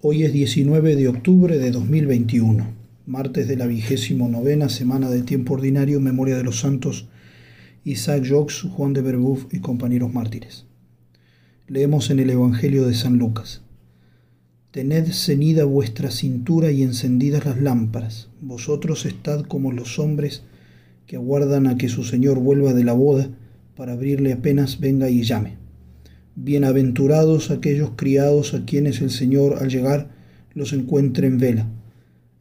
Hoy es 19 de octubre de 2021, martes de la vigésimo novena semana del tiempo ordinario, memoria de los santos Isaac Jox, Juan de Berbuf y compañeros mártires. Leemos en el Evangelio de San Lucas. Tened ceñida vuestra cintura y encendidas las lámparas. Vosotros estad como los hombres que aguardan a que su Señor vuelva de la boda para abrirle apenas venga y llame. Bienaventurados aquellos criados a quienes el Señor al llegar los encuentre en vela.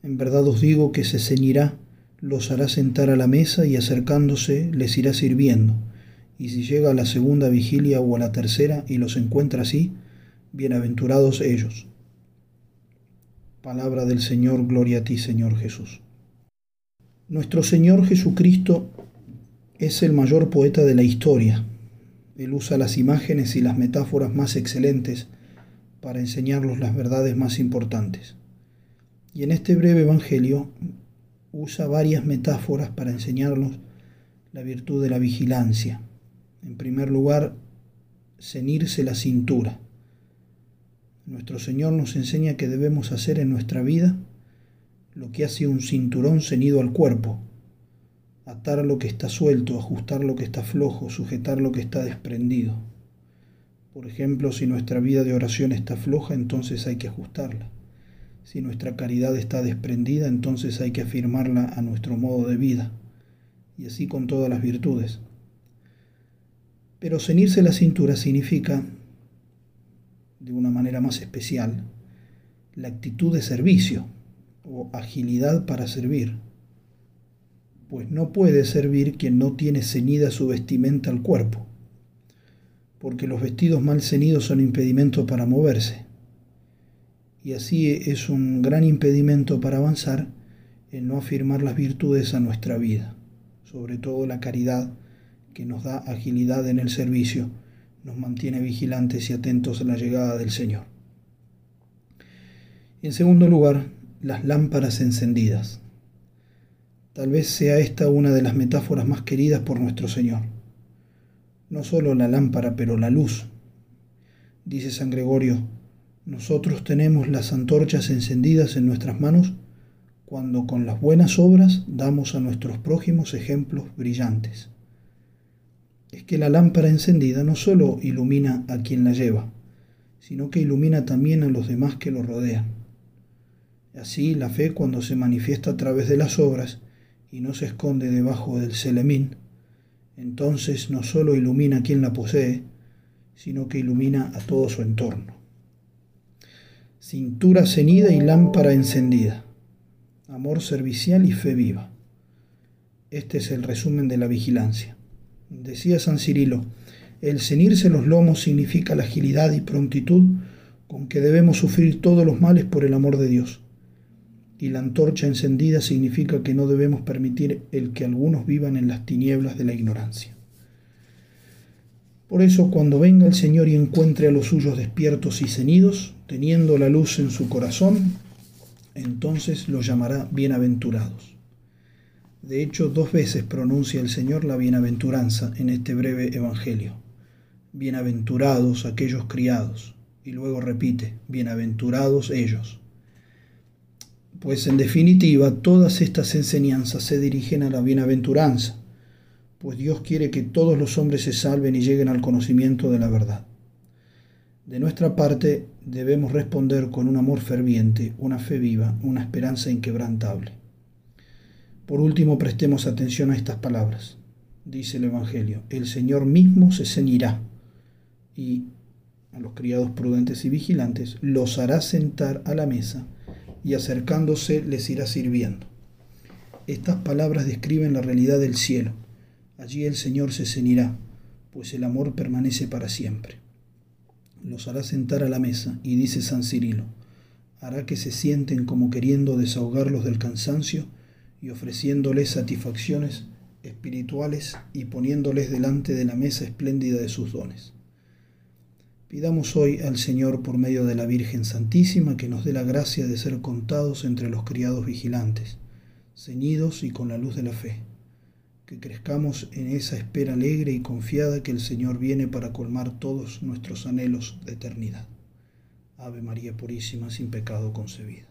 En verdad os digo que se ceñirá, los hará sentar a la mesa y acercándose les irá sirviendo. Y si llega a la segunda vigilia o a la tercera y los encuentra así, bienaventurados ellos. Palabra del Señor, gloria a ti, Señor Jesús. Nuestro Señor Jesucristo es el mayor poeta de la historia él usa las imágenes y las metáforas más excelentes para enseñarnos las verdades más importantes. Y en este breve Evangelio usa varias metáforas para enseñarnos la virtud de la vigilancia. En primer lugar, cenirse la cintura. Nuestro Señor nos enseña que debemos hacer en nuestra vida lo que hace un cinturón ceñido al cuerpo, atar lo que está suelto, ajustar lo que está flojo, sujetar lo que está desprendido. Por ejemplo, si nuestra vida de oración está floja, entonces hay que ajustarla. Si nuestra caridad está desprendida, entonces hay que afirmarla a nuestro modo de vida. Y así con todas las virtudes. Pero cenirse la cintura significa, de una manera más especial, la actitud de servicio o agilidad para servir pues no puede servir quien no tiene ceñida su vestimenta al cuerpo, porque los vestidos mal ceñidos son impedimento para moverse, y así es un gran impedimento para avanzar el no afirmar las virtudes a nuestra vida, sobre todo la caridad que nos da agilidad en el servicio, nos mantiene vigilantes y atentos a la llegada del Señor. En segundo lugar, las lámparas encendidas. Tal vez sea esta una de las metáforas más queridas por nuestro Señor. No solo la lámpara, pero la luz. Dice San Gregorio, nosotros tenemos las antorchas encendidas en nuestras manos cuando con las buenas obras damos a nuestros prójimos ejemplos brillantes. Es que la lámpara encendida no solo ilumina a quien la lleva, sino que ilumina también a los demás que lo rodean. Así la fe cuando se manifiesta a través de las obras y no se esconde debajo del selemín, entonces no solo ilumina a quien la posee, sino que ilumina a todo su entorno. Cintura ceñida y lámpara encendida. Amor servicial y fe viva. Este es el resumen de la vigilancia. Decía San Cirilo, el ceñirse los lomos significa la agilidad y prontitud con que debemos sufrir todos los males por el amor de Dios y la antorcha encendida significa que no debemos permitir el que algunos vivan en las tinieblas de la ignorancia. Por eso, cuando venga el Señor y encuentre a los suyos despiertos y ceñidos, teniendo la luz en su corazón, entonces los llamará bienaventurados. De hecho, dos veces pronuncia el Señor la bienaventuranza en este breve Evangelio. Bienaventurados aquellos criados. Y luego repite, bienaventurados ellos. Pues en definitiva todas estas enseñanzas se dirigen a la bienaventuranza, pues Dios quiere que todos los hombres se salven y lleguen al conocimiento de la verdad. De nuestra parte debemos responder con un amor ferviente, una fe viva, una esperanza inquebrantable. Por último, prestemos atención a estas palabras. Dice el Evangelio, el Señor mismo se ceñirá y a los criados prudentes y vigilantes los hará sentar a la mesa y acercándose les irá sirviendo. Estas palabras describen la realidad del cielo. Allí el Señor se cenirá, pues el amor permanece para siempre. Los hará sentar a la mesa, y dice San Cirilo, hará que se sienten como queriendo desahogarlos del cansancio y ofreciéndoles satisfacciones espirituales y poniéndoles delante de la mesa espléndida de sus dones. Pidamos hoy al Señor por medio de la Virgen Santísima que nos dé la gracia de ser contados entre los criados vigilantes, ceñidos y con la luz de la fe, que crezcamos en esa espera alegre y confiada que el Señor viene para colmar todos nuestros anhelos de eternidad. Ave María Purísima, sin pecado concebida.